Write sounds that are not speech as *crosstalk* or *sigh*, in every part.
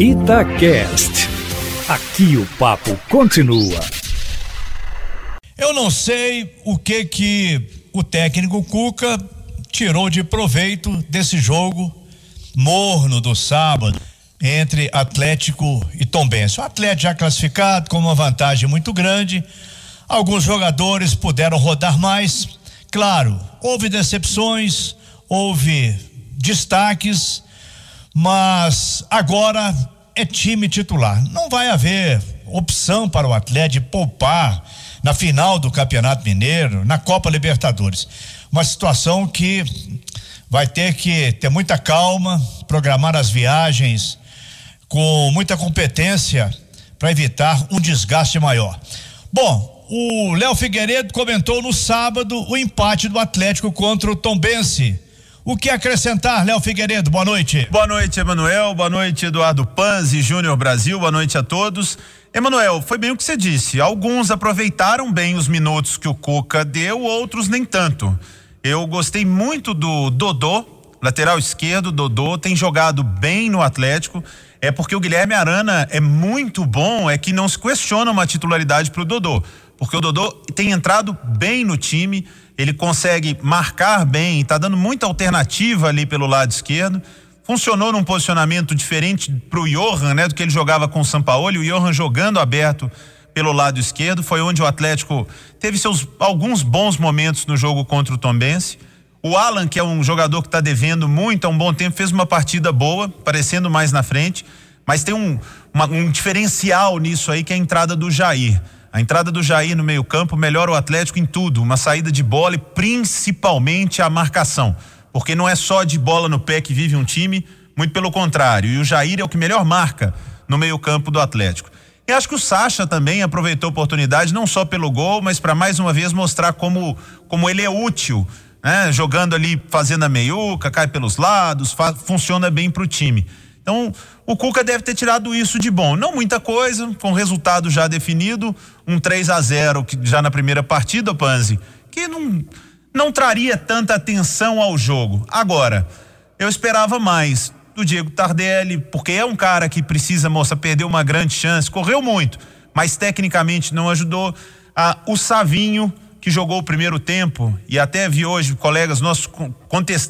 Itacast. Aqui o papo continua. Eu não sei o que que o técnico Cuca tirou de proveito desse jogo morno do sábado entre Atlético e Tombense. O Atlético já classificado com uma vantagem muito grande. Alguns jogadores puderam rodar mais. Claro, houve decepções, houve destaques, mas agora é time titular. Não vai haver opção para o Atlético de poupar na final do Campeonato Mineiro, na Copa Libertadores. Uma situação que vai ter que ter muita calma, programar as viagens com muita competência para evitar um desgaste maior. Bom, o Léo Figueiredo comentou no sábado o empate do Atlético contra o Tombense. O que acrescentar, Léo Figueiredo? Boa noite. Boa noite, Emanuel. Boa noite, Eduardo Panzi, Júnior Brasil. Boa noite a todos. Emanuel, foi bem o que você disse. Alguns aproveitaram bem os minutos que o Cuca deu, outros nem tanto. Eu gostei muito do Dodô, lateral esquerdo, Dodô, tem jogado bem no Atlético. É porque o Guilherme Arana é muito bom, é que não se questiona uma titularidade para o Dodô. Porque o Dodô tem entrado bem no time, ele consegue marcar bem, está dando muita alternativa ali pelo lado esquerdo. Funcionou num posicionamento diferente para o Johan, né, do que ele jogava com o Sampaoli. O Johan jogando aberto pelo lado esquerdo, foi onde o Atlético teve seus alguns bons momentos no jogo contra o Tombense. O Alan, que é um jogador que está devendo muito há um bom tempo, fez uma partida boa, parecendo mais na frente, mas tem um, uma, um diferencial nisso aí que é a entrada do Jair. A entrada do Jair no meio-campo melhora o Atlético em tudo, uma saída de bola e principalmente a marcação. Porque não é só de bola no pé que vive um time, muito pelo contrário. E o Jair é o que melhor marca no meio-campo do Atlético. E acho que o Sacha também aproveitou a oportunidade, não só pelo gol, mas para mais uma vez mostrar como, como ele é útil. Né? Jogando ali, fazendo a meiuca, cai pelos lados, funciona bem para o time. Então, o Cuca deve ter tirado isso de bom. Não muita coisa, com resultado já definido, um 3 a 0 que já na primeira partida, Panzi, que não não traria tanta atenção ao jogo. Agora, eu esperava mais do Diego Tardelli, porque é um cara que precisa, moça, perdeu uma grande chance, correu muito, mas tecnicamente não ajudou. Ah, o Savinho, que jogou o primeiro tempo, e até vi hoje colegas nossos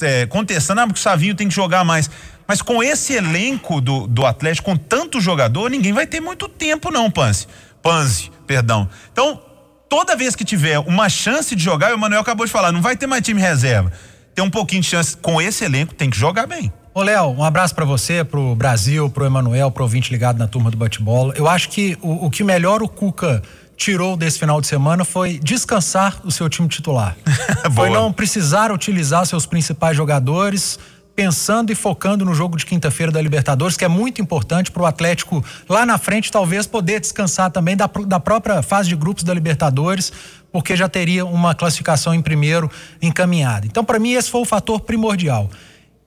é, contestando, ah, porque o Savinho tem que jogar mais. Mas com esse elenco do, do Atlético, com tanto jogador, ninguém vai ter muito tempo, não, Panzi. Panzi, perdão. Então, toda vez que tiver uma chance de jogar, o Emanuel acabou de falar, não vai ter mais time reserva. Tem um pouquinho de chance com esse elenco, tem que jogar bem. Ô, Léo, um abraço para você, pro Brasil, pro Emanuel, pro ouvinte ligado na turma do bate-bola. Eu acho que o, o que melhor o Cuca tirou desse final de semana foi descansar o seu time titular. *laughs* foi não precisar utilizar seus principais jogadores pensando e focando no jogo de quinta-feira da Libertadores, que é muito importante para o Atlético lá na frente, talvez poder descansar também da, da própria fase de grupos da Libertadores, porque já teria uma classificação em primeiro encaminhada. Então, para mim, esse foi o fator primordial.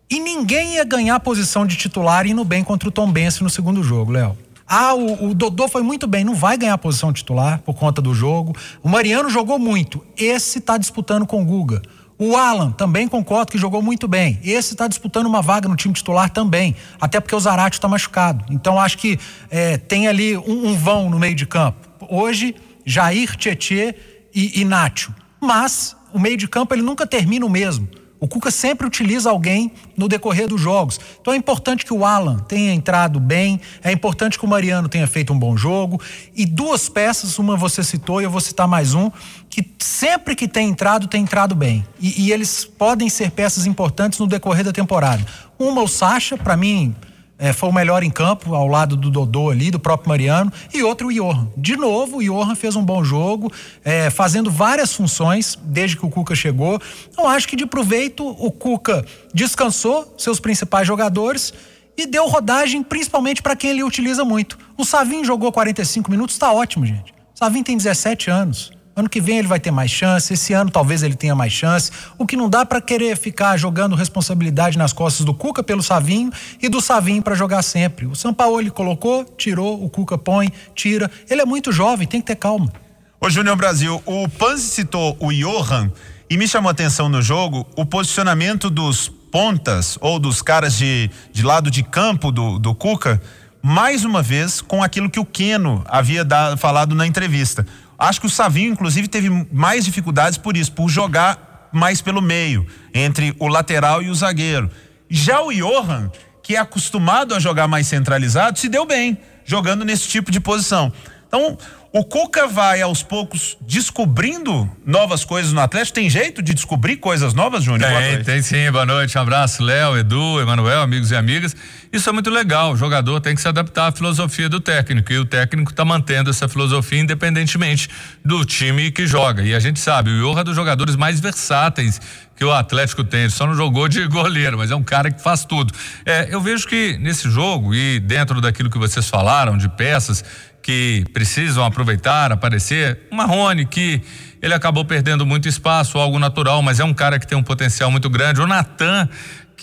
E ninguém ia ganhar a posição de titular indo bem contra o Tom Bense no segundo jogo, Léo. Ah, o, o, Dodô foi muito bem, não vai ganhar a posição titular por conta do jogo. O Mariano jogou muito, esse está disputando com o Guga. O Alan, também concordo que jogou muito bem. Esse está disputando uma vaga no time titular também, até porque o Zarate está machucado. Então acho que é, tem ali um, um, vão no meio de campo. Hoje, Jair, Tietê e, Nacho. Mas o meio de campo ele nunca termina o mesmo. O Cuca sempre utiliza alguém no decorrer dos jogos. Então é importante que o Alan tenha entrado bem, é importante que o Mariano tenha feito um bom jogo. E duas peças, uma você citou e eu vou citar mais um, que sempre que tem entrado, tem entrado bem. E, e eles podem ser peças importantes no decorrer da temporada. Uma, o Sacha, para mim, é, foi o melhor em campo, ao lado do Dodô ali, do próprio Mariano, e outro o Johan. De novo, o Johan fez um bom jogo, é, fazendo várias funções desde que o Cuca chegou. Então, acho que de proveito, o Cuca descansou seus principais jogadores e deu rodagem principalmente para quem ele utiliza muito. O Savinho jogou 45 minutos, está ótimo, gente. O Savinho tem 17 anos. Ano que vem ele vai ter mais chance, esse ano talvez ele tenha mais chance. O que não dá para querer ficar jogando responsabilidade nas costas do Cuca pelo Savinho e do Savinho para jogar sempre. O São Paulo ele colocou, tirou, o Cuca põe, tira. Ele é muito jovem, tem que ter calma. Ô Júnior Brasil, o Panzi citou o Johan e me chamou a atenção no jogo o posicionamento dos pontas ou dos caras de, de lado de campo do, do Cuca mais uma vez com aquilo que o Keno havia dado, falado na entrevista. Acho que o Savinho, inclusive, teve mais dificuldades por isso, por jogar mais pelo meio, entre o lateral e o zagueiro. Já o Johan, que é acostumado a jogar mais centralizado, se deu bem jogando nesse tipo de posição. Então, o Cuca vai aos poucos descobrindo novas coisas no Atlético. Tem jeito de descobrir coisas novas, Júnior? Tem, tem sim. Boa noite. Um abraço, Léo, Edu, Emanuel, amigos e amigas. Isso é muito legal. O jogador tem que se adaptar à filosofia do técnico. E o técnico está mantendo essa filosofia independentemente do time que joga. E a gente sabe, o Iorra é dos jogadores mais versáteis que o Atlético tem. Ele só não jogou de goleiro, mas é um cara que faz tudo. É, eu vejo que nesse jogo e dentro daquilo que vocês falaram de peças que precisam aproveitar, aparecer. O Marrone, que ele acabou perdendo muito espaço, algo natural, mas é um cara que tem um potencial muito grande. O Natan,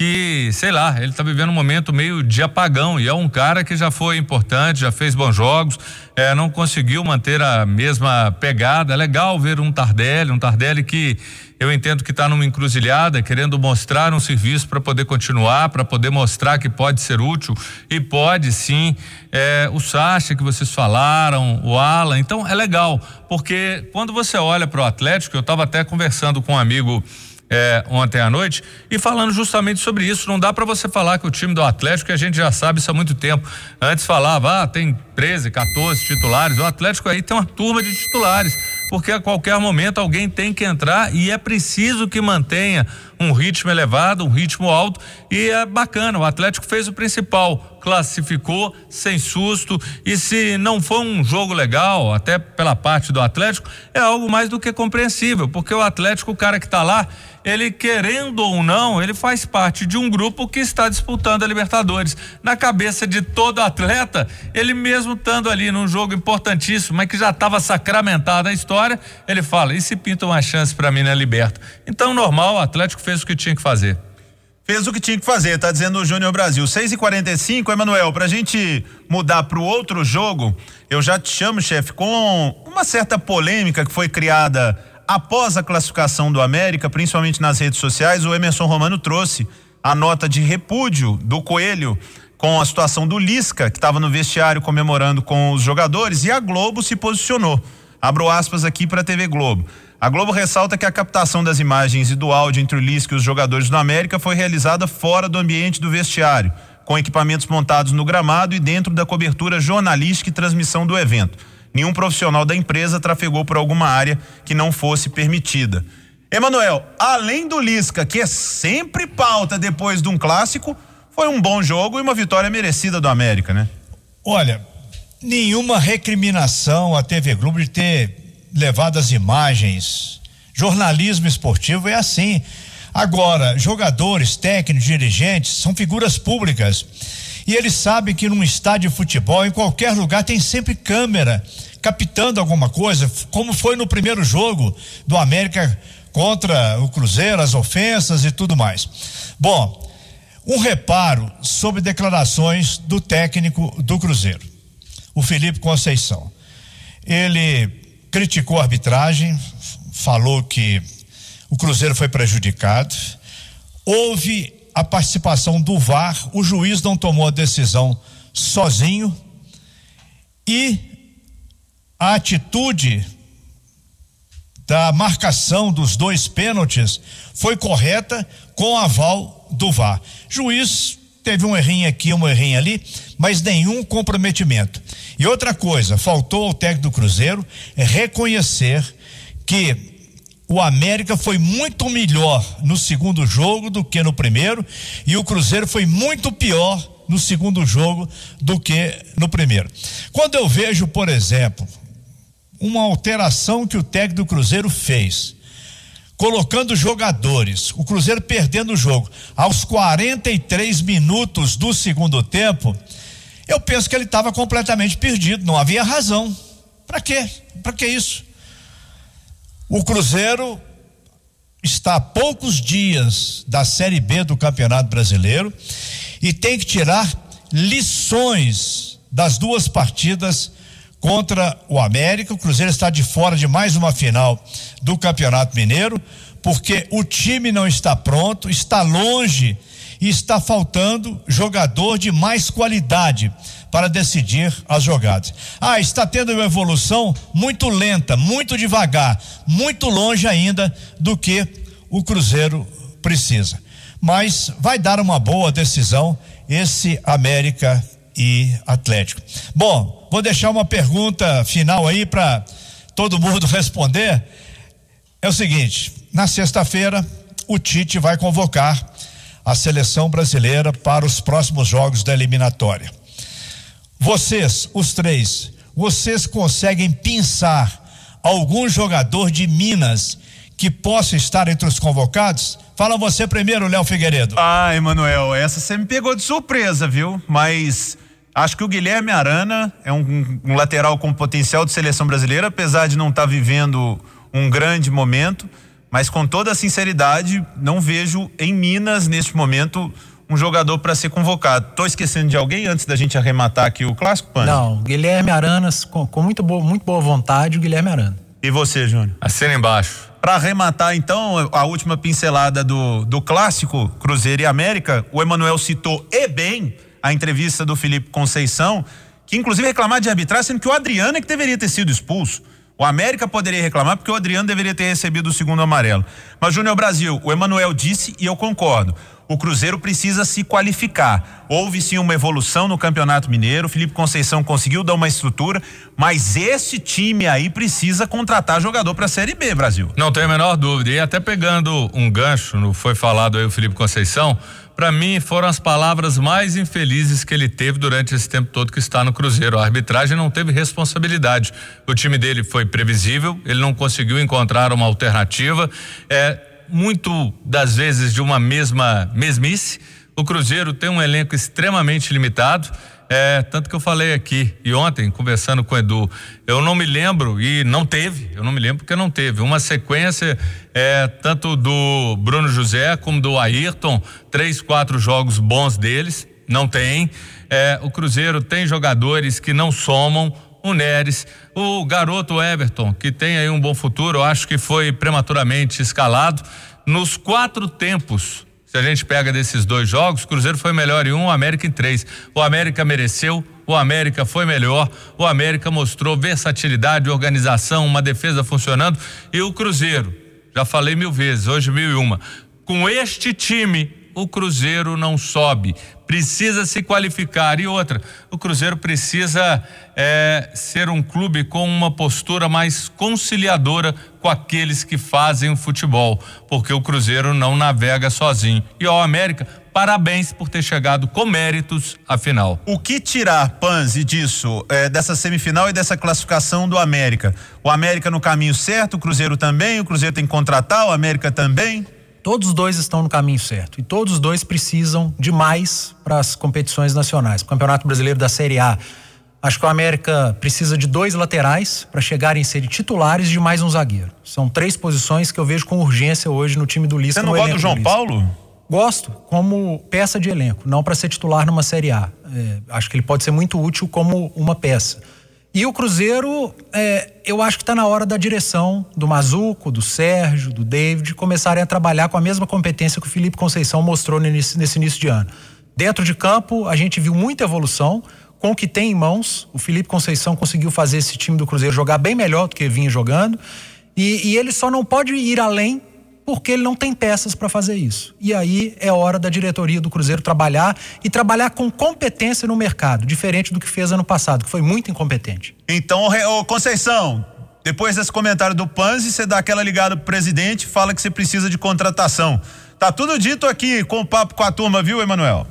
que, sei lá, ele está vivendo um momento meio de apagão e é um cara que já foi importante, já fez bons jogos, é, não conseguiu manter a mesma pegada. É legal ver um Tardelli, um Tardelli que eu entendo que está numa encruzilhada, querendo mostrar um serviço para poder continuar, para poder mostrar que pode ser útil e pode sim. É, o Sacha que vocês falaram, o Alan, então é legal, porque quando você olha para o Atlético, eu estava até conversando com um amigo é, ontem à noite e falando justamente sobre isso. Não dá para você falar que o time do Atlético, que a gente já sabe isso há muito tempo. Antes falava, ah, tem 13, 14 titulares. O Atlético aí tem uma turma de titulares porque a qualquer momento alguém tem que entrar e é preciso que mantenha um ritmo elevado, um ritmo alto e é bacana. O Atlético fez o principal, classificou sem susto e se não for um jogo legal, até pela parte do Atlético, é algo mais do que compreensível, porque o Atlético, o cara que está lá, ele querendo ou não, ele faz parte de um grupo que está disputando a Libertadores. Na cabeça de todo atleta, ele mesmo estando ali num jogo importantíssimo, mas que já estava sacramentada a história, ele fala: e se pinta uma chance para mim na Liberta? Então, normal, o Atlético fez o que tinha que fazer. Fez o que tinha que fazer, tá dizendo o Júnior Brasil. 6 e 45 Emanuel, pra gente mudar pro outro jogo, eu já te chamo, chefe, com uma certa polêmica que foi criada após a classificação do América, principalmente nas redes sociais, o Emerson Romano trouxe a nota de repúdio do Coelho com a situação do Lisca, que estava no vestiário comemorando com os jogadores, e a Globo se posicionou. Abro aspas aqui para a TV Globo. A Globo ressalta que a captação das imagens e do áudio entre o Lisca e os jogadores do América foi realizada fora do ambiente do vestiário, com equipamentos montados no gramado e dentro da cobertura jornalística e transmissão do evento nenhum profissional da empresa trafegou por alguma área que não fosse permitida. Emanuel, além do Lisca, que é sempre pauta depois de um clássico, foi um bom jogo e uma vitória merecida do América, né? Olha, nenhuma recriminação à TV Globo de ter levado as imagens. Jornalismo esportivo é assim. Agora, jogadores, técnicos, dirigentes são figuras públicas e ele sabe que num estádio de futebol, em qualquer lugar, tem sempre câmera captando alguma coisa, como foi no primeiro jogo do América contra o Cruzeiro, as ofensas e tudo mais. Bom, um reparo sobre declarações do técnico do Cruzeiro, o Felipe Conceição. Ele criticou a arbitragem, falou que o Cruzeiro foi prejudicado. Houve a participação do VAR, o juiz não tomou a decisão sozinho e a atitude da marcação dos dois pênaltis foi correta com aval do VAR. Juiz teve um errinho aqui, um errinho ali, mas nenhum comprometimento. E outra coisa, faltou ao técnico do Cruzeiro reconhecer que o América foi muito melhor no segundo jogo do que no primeiro e o Cruzeiro foi muito pior no segundo jogo do que no primeiro. Quando eu vejo, por exemplo, uma alteração que o técnico do Cruzeiro fez, colocando jogadores, o Cruzeiro perdendo o jogo aos 43 minutos do segundo tempo, eu penso que ele estava completamente perdido, não havia razão. Para quê? Para que isso? O Cruzeiro está a poucos dias da Série B do Campeonato Brasileiro e tem que tirar lições das duas partidas contra o América. O Cruzeiro está de fora de mais uma final do Campeonato Mineiro, porque o time não está pronto, está longe e está faltando jogador de mais qualidade para decidir as jogadas. Ah, está tendo uma evolução muito lenta, muito devagar, muito longe ainda do que o Cruzeiro precisa. Mas vai dar uma boa decisão esse América e Atlético. Bom, vou deixar uma pergunta final aí para todo mundo *laughs* responder. É o seguinte: na sexta-feira, o Tite vai convocar a seleção brasileira para os próximos jogos da eliminatória. Vocês, os três, vocês conseguem pensar algum jogador de Minas que possa estar entre os convocados? Fala você primeiro, Léo Figueiredo. Ah, Emanuel, essa você me pegou de surpresa, viu? Mas acho que o Guilherme Arana é um, um lateral com potencial de seleção brasileira, apesar de não estar tá vivendo um grande momento. Mas com toda a sinceridade, não vejo em Minas neste momento um jogador para ser convocado. Tô esquecendo de alguém antes da gente arrematar aqui o clássico, Pan? Não, Guilherme Aranas, com, com muito, boa, muito boa vontade, o Guilherme Arana. E você, Júnior? Assina embaixo. Para arrematar, então, a última pincelada do, do clássico Cruzeiro e América, o Emanuel citou e bem a entrevista do Felipe Conceição, que inclusive reclamar de arbitragem, sendo que o Adriano é que deveria ter sido expulso. O América poderia reclamar porque o Adriano deveria ter recebido o segundo amarelo. Mas Júnior Brasil, o Emanuel disse e eu concordo. O Cruzeiro precisa se qualificar. Houve sim uma evolução no Campeonato Mineiro. O Felipe Conceição conseguiu dar uma estrutura, mas esse time aí precisa contratar jogador para a Série B, Brasil. Não tem a menor dúvida. E até pegando um gancho, foi falado aí o Felipe Conceição, para mim foram as palavras mais infelizes que ele teve durante esse tempo todo que está no Cruzeiro. A arbitragem não teve responsabilidade. O time dele foi previsível, ele não conseguiu encontrar uma alternativa. É muito das vezes de uma mesma mesmice. O Cruzeiro tem um elenco extremamente limitado. É, tanto que eu falei aqui e ontem, conversando com o Edu, eu não me lembro, e não teve, eu não me lembro porque não teve, uma sequência é, tanto do Bruno José como do Ayrton, três, quatro jogos bons deles, não tem. É, o Cruzeiro tem jogadores que não somam, o Neres, o garoto Everton, que tem aí um bom futuro, eu acho que foi prematuramente escalado. Nos quatro tempos se a gente pega desses dois jogos, o Cruzeiro foi melhor em um, o América em três. O América mereceu, o América foi melhor, o América mostrou versatilidade, organização, uma defesa funcionando e o Cruzeiro, já falei mil vezes, hoje mil e uma, com este time o Cruzeiro não sobe, precisa se qualificar. E outra, o Cruzeiro precisa é, ser um clube com uma postura mais conciliadora com aqueles que fazem o futebol, porque o Cruzeiro não navega sozinho. E ao América, parabéns por ter chegado com méritos à final. O que tirar, Panzi, disso, é, dessa semifinal e dessa classificação do América? O América no caminho certo, o Cruzeiro também, o Cruzeiro tem que contratar, o América também? Todos os dois estão no caminho certo e todos os dois precisam de mais para as competições nacionais. O Campeonato Brasileiro da Série A. Acho que o América precisa de dois laterais para chegarem a ser titulares de mais um zagueiro. São três posições que eu vejo com urgência hoje no time do Lisca. Você não gosta do João do Paulo? Gosto, como peça de elenco, não para ser titular numa Série A. É, acho que ele pode ser muito útil como uma peça. E o Cruzeiro, é, eu acho que está na hora da direção do Mazuco, do Sérgio, do David, começarem a trabalhar com a mesma competência que o Felipe Conceição mostrou nesse, nesse início de ano. Dentro de campo, a gente viu muita evolução. Com o que tem em mãos, o Felipe Conceição conseguiu fazer esse time do Cruzeiro jogar bem melhor do que vinha jogando. E, e ele só não pode ir além porque ele não tem peças para fazer isso. E aí é hora da diretoria do Cruzeiro trabalhar e trabalhar com competência no mercado, diferente do que fez ano passado, que foi muito incompetente. Então, ô Conceição, depois desse comentário do Panzi, você dá aquela ligada pro presidente, fala que você precisa de contratação. Tá tudo dito aqui com o papo com a turma, viu, Emanuel?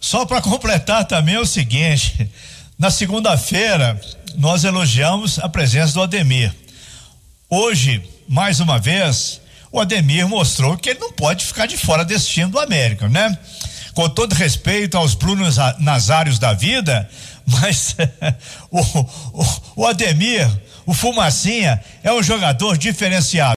Só para completar também é o seguinte: na segunda-feira nós elogiamos a presença do Ademir. Hoje, mais uma vez, o Ademir mostrou que ele não pode ficar de fora desse time do América, né? Com todo respeito aos Brunos Nazários da vida, *laughs* mas *laughs* o, o, o Ademir, o Fumacinha, é um jogador diferenciado.